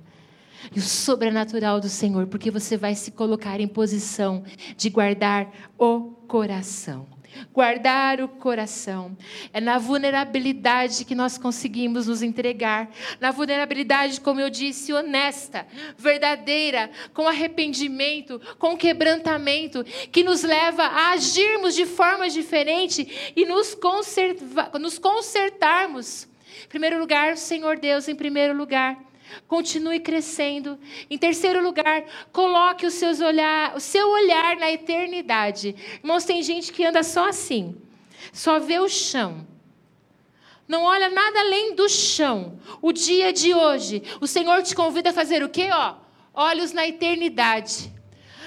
E o sobrenatural do Senhor, porque você vai se colocar em posição de guardar o coração. Guardar o coração. É na vulnerabilidade que nós conseguimos nos entregar. Na vulnerabilidade, como eu disse, honesta, verdadeira, com arrependimento, com quebrantamento, que nos leva a agirmos de forma diferente e nos, conserva, nos consertarmos. Em primeiro lugar, Senhor Deus em primeiro lugar. Continue crescendo. Em terceiro lugar, coloque o, seus olhar, o seu olhar na eternidade. Irmãos, tem gente que anda só assim, só vê o chão. Não olha nada além do chão. O dia de hoje, o Senhor te convida a fazer o quê? Ó, olhos na eternidade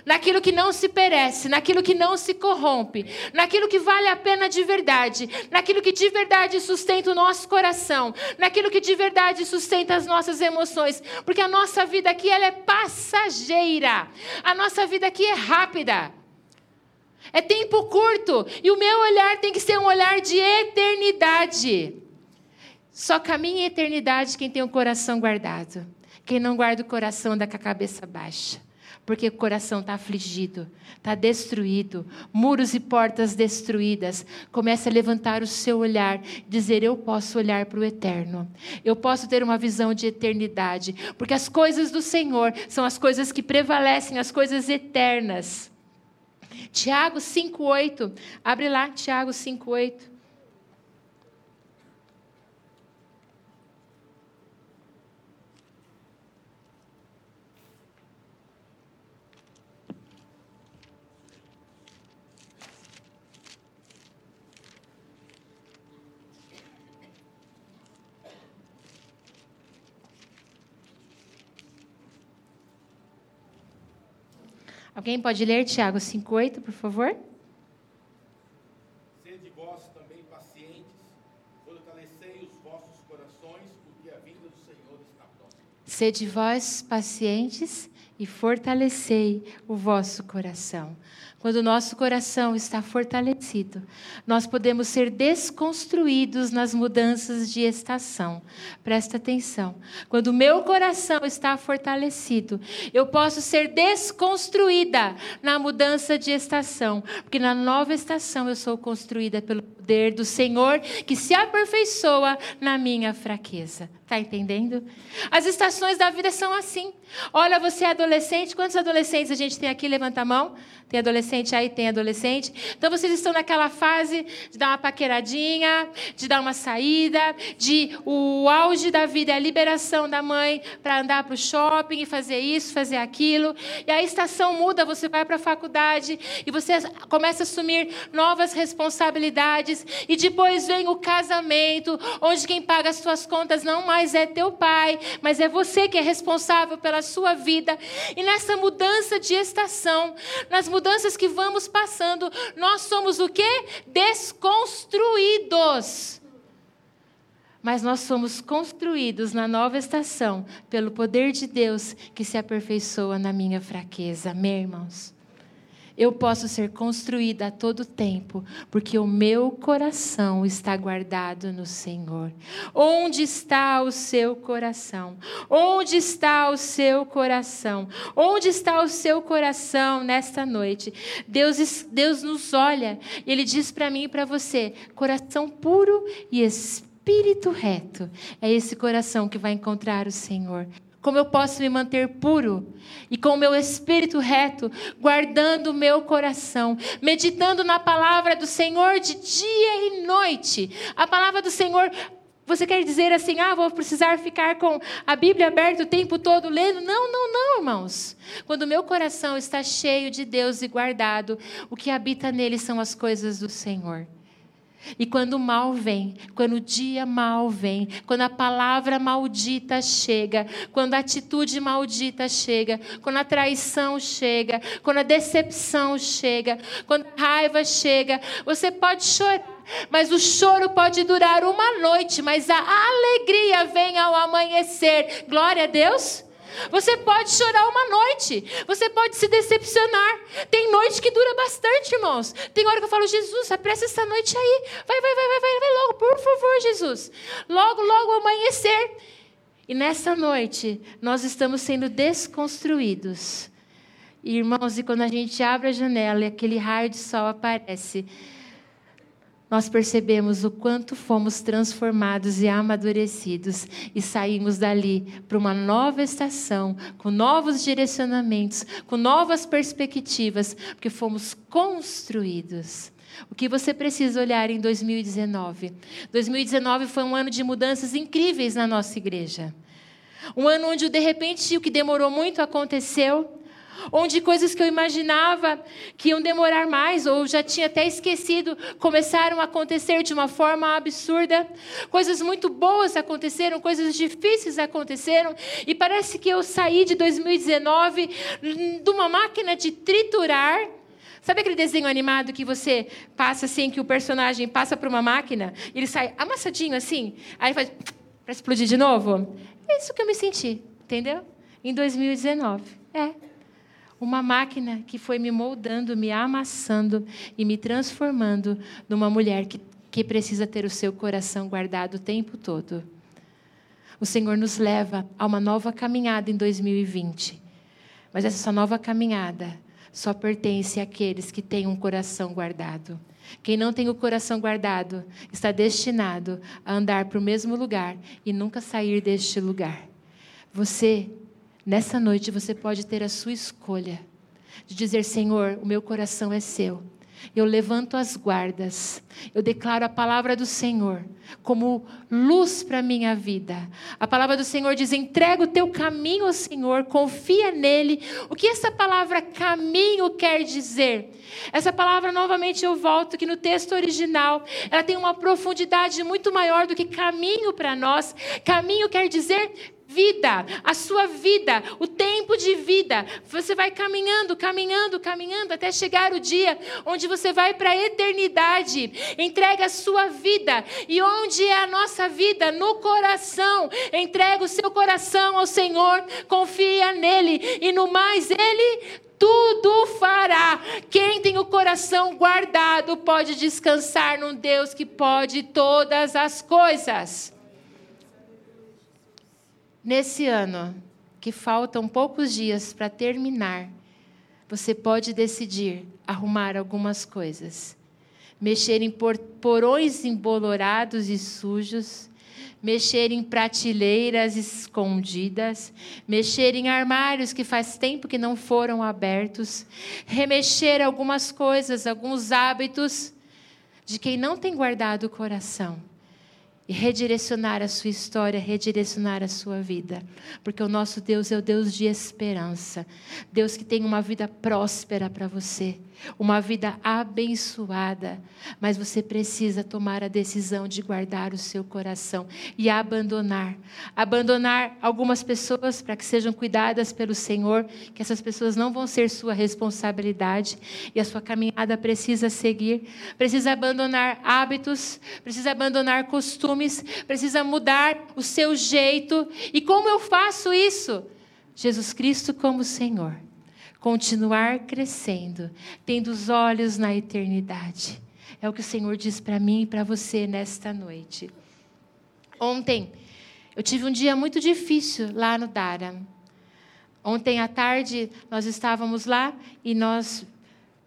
naquilo que não se perece, naquilo que não se corrompe, naquilo que vale a pena de verdade, naquilo que de verdade sustenta o nosso coração, naquilo que de verdade sustenta as nossas emoções, porque a nossa vida aqui ela é passageira, a nossa vida aqui é rápida. É tempo curto e o meu olhar tem que ser um olhar de eternidade. Só caminha em eternidade quem tem o coração guardado. Quem não guarda o coração anda com a cabeça baixa porque o coração está afligido, está destruído, muros e portas destruídas. Comece a levantar o seu olhar, dizer: Eu posso olhar para o eterno, eu posso ter uma visão de eternidade, porque as coisas do Senhor são as coisas que prevalecem, as coisas eternas. Tiago 5,8, abre lá, Tiago 5,8. Alguém pode ler Tiago 5,8, por favor? Sede vós também pacientes, fortalecei os vossos corações, porque a vinda do Senhor está próxima. Sede vós pacientes e fortalecei o vosso coração. Quando o nosso coração está fortalecido, nós podemos ser desconstruídos nas mudanças de estação. Presta atenção. Quando o meu coração está fortalecido, eu posso ser desconstruída na mudança de estação, porque na nova estação eu sou construída pelo poder do Senhor que se aperfeiçoa na minha fraqueza. Está entendendo? As estações da vida são assim. Olha, você é adolescente. Quantos adolescentes a gente tem aqui? Levanta a mão. Tem adolescente aí? Tem adolescente. Então vocês estão naquela fase de dar uma paqueradinha, de dar uma saída, de o auge da vida é a liberação da mãe para andar para o shopping e fazer isso, fazer aquilo. E a estação muda, você vai para a faculdade e você começa a assumir novas responsabilidades. E depois vem o casamento, onde quem paga as suas contas não mais é teu pai, mas é você que é responsável pela sua vida. E nessa mudança de estação, nas mudanças que vamos passando, nós somos o quê? Desconstruídos. Mas nós somos construídos na nova estação pelo poder de Deus que se aperfeiçoa na minha fraqueza. Amém, irmãos? Eu posso ser construída a todo tempo, porque o meu coração está guardado no Senhor. Onde está o seu coração? Onde está o seu coração? Onde está o seu coração nesta noite? Deus, Deus nos olha e Ele diz para mim e para você: coração puro e espírito reto. É esse coração que vai encontrar o Senhor como eu posso me manter puro e com o meu espírito reto, guardando o meu coração, meditando na palavra do Senhor de dia e noite. A palavra do Senhor você quer dizer assim, ah, vou precisar ficar com a Bíblia aberta o tempo todo lendo? Não, não, não, irmãos. Quando o meu coração está cheio de Deus e guardado, o que habita nele são as coisas do Senhor. E quando o mal vem, quando o dia mal vem, quando a palavra maldita chega, quando a atitude maldita chega, quando a traição chega, quando a decepção chega, quando a raiva chega, você pode chorar. Mas o choro pode durar uma noite, mas a alegria vem ao amanhecer. Glória a Deus. Você pode chorar uma noite, você pode se decepcionar. Tem noite que dura bastante, irmãos. Tem hora que eu falo, Jesus, apressa essa noite aí. Vai, vai, vai, vai, vai, vai logo, por favor, Jesus. Logo, logo amanhecer. E nessa noite, nós estamos sendo desconstruídos. E, irmãos, e quando a gente abre a janela e aquele raio de sol aparece, nós percebemos o quanto fomos transformados e amadurecidos e saímos dali para uma nova estação, com novos direcionamentos, com novas perspectivas, porque fomos construídos. O que você precisa olhar em 2019? 2019 foi um ano de mudanças incríveis na nossa igreja. Um ano onde, de repente, o que demorou muito aconteceu onde coisas que eu imaginava que iam demorar mais, ou já tinha até esquecido, começaram a acontecer de uma forma absurda. Coisas muito boas aconteceram, coisas difíceis aconteceram, e parece que eu saí de 2019 de uma máquina de triturar. Sabe aquele desenho animado que você passa assim, que o personagem passa para uma máquina, e ele sai amassadinho assim, aí faz para explodir de novo? É isso que eu me senti, entendeu? Em 2019. É uma máquina que foi me moldando, me amassando e me transformando numa mulher que, que precisa ter o seu coração guardado o tempo todo. O Senhor nos leva a uma nova caminhada em 2020. Mas essa nova caminhada só pertence àqueles que têm um coração guardado. Quem não tem o coração guardado está destinado a andar para o mesmo lugar e nunca sair deste lugar. Você Nessa noite você pode ter a sua escolha de dizer: Senhor, o meu coração é seu. Eu levanto as guardas. Eu declaro a palavra do Senhor como luz para a minha vida. A palavra do Senhor diz: entrega o teu caminho ao Senhor, confia nele. O que essa palavra caminho quer dizer? Essa palavra, novamente eu volto, que no texto original, ela tem uma profundidade muito maior do que caminho para nós. Caminho quer dizer vida, a sua vida, o tempo de vida. Você vai caminhando, caminhando, caminhando até chegar o dia onde você vai para a eternidade. Entrega a sua vida. E onde é a nossa vida? No coração. Entrega o seu coração ao Senhor, confia nele e no mais ele tudo fará. Quem tem o coração guardado pode descansar num Deus que pode todas as coisas. Nesse ano, que faltam poucos dias para terminar, você pode decidir arrumar algumas coisas, mexer em porões embolorados e sujos, mexer em prateleiras escondidas, mexer em armários que faz tempo que não foram abertos, remexer algumas coisas, alguns hábitos de quem não tem guardado o coração e redirecionar a sua história, redirecionar a sua vida. Porque o nosso Deus é o Deus de esperança. Deus que tem uma vida próspera para você, uma vida abençoada. Mas você precisa tomar a decisão de guardar o seu coração e abandonar. Abandonar algumas pessoas para que sejam cuidadas pelo Senhor, que essas pessoas não vão ser sua responsabilidade e a sua caminhada precisa seguir. Precisa abandonar hábitos, precisa abandonar costumes precisa mudar o seu jeito. E como eu faço isso? Jesus Cristo como Senhor. Continuar crescendo, tendo os olhos na eternidade. É o que o Senhor diz para mim e para você nesta noite. Ontem, eu tive um dia muito difícil lá no Dara. Ontem à tarde, nós estávamos lá e nós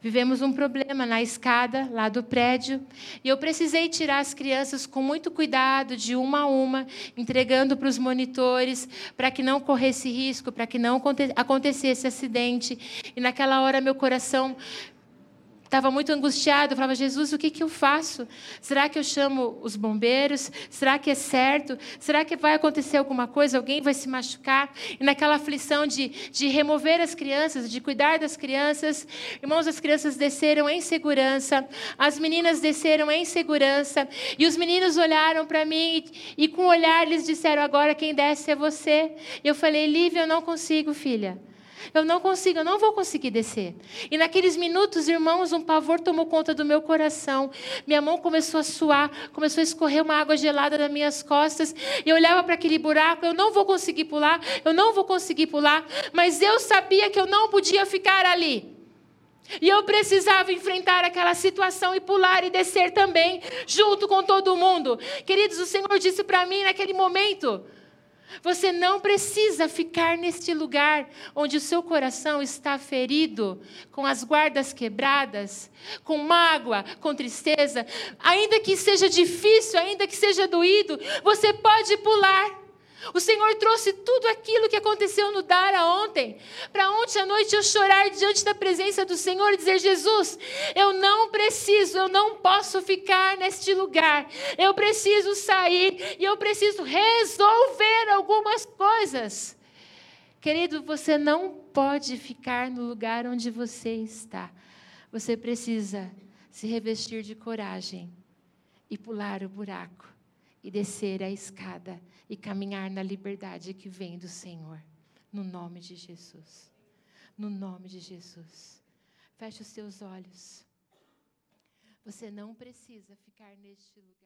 Vivemos um problema na escada lá do prédio e eu precisei tirar as crianças com muito cuidado, de uma a uma, entregando para os monitores, para que não corresse risco, para que não acontecesse acidente. E naquela hora meu coração estava muito angustiado. Eu falava, Jesus, o que, que eu faço? Será que eu chamo os bombeiros? Será que é certo? Será que vai acontecer alguma coisa? Alguém vai se machucar? E naquela aflição de, de remover as crianças, de cuidar das crianças, irmãos, as crianças desceram em segurança, as meninas desceram em segurança, e os meninos olharam para mim e, e com o olhar eles disseram: agora quem desce é você. E eu falei, Lívia, eu não consigo, filha. Eu não consigo, eu não vou conseguir descer. E naqueles minutos, irmãos, um pavor tomou conta do meu coração. Minha mão começou a suar, começou a escorrer uma água gelada das minhas costas. E eu olhava para aquele buraco, eu não vou conseguir pular, eu não vou conseguir pular. Mas eu sabia que eu não podia ficar ali. E eu precisava enfrentar aquela situação e pular e descer também, junto com todo mundo. Queridos, o Senhor disse para mim naquele momento: você não precisa ficar neste lugar onde o seu coração está ferido, com as guardas quebradas, com mágoa, com tristeza. Ainda que seja difícil, ainda que seja doído, você pode pular. O Senhor trouxe tudo aquilo que aconteceu no Dara ontem, para ontem à noite eu chorar diante da presença do Senhor e dizer: Jesus, eu não preciso, eu não posso ficar neste lugar, eu preciso sair e eu preciso resolver algumas coisas. Querido, você não pode ficar no lugar onde você está, você precisa se revestir de coragem e pular o buraco e descer a escada e caminhar na liberdade que vem do Senhor. No nome de Jesus. No nome de Jesus. Feche os seus olhos. Você não precisa ficar neste lugar.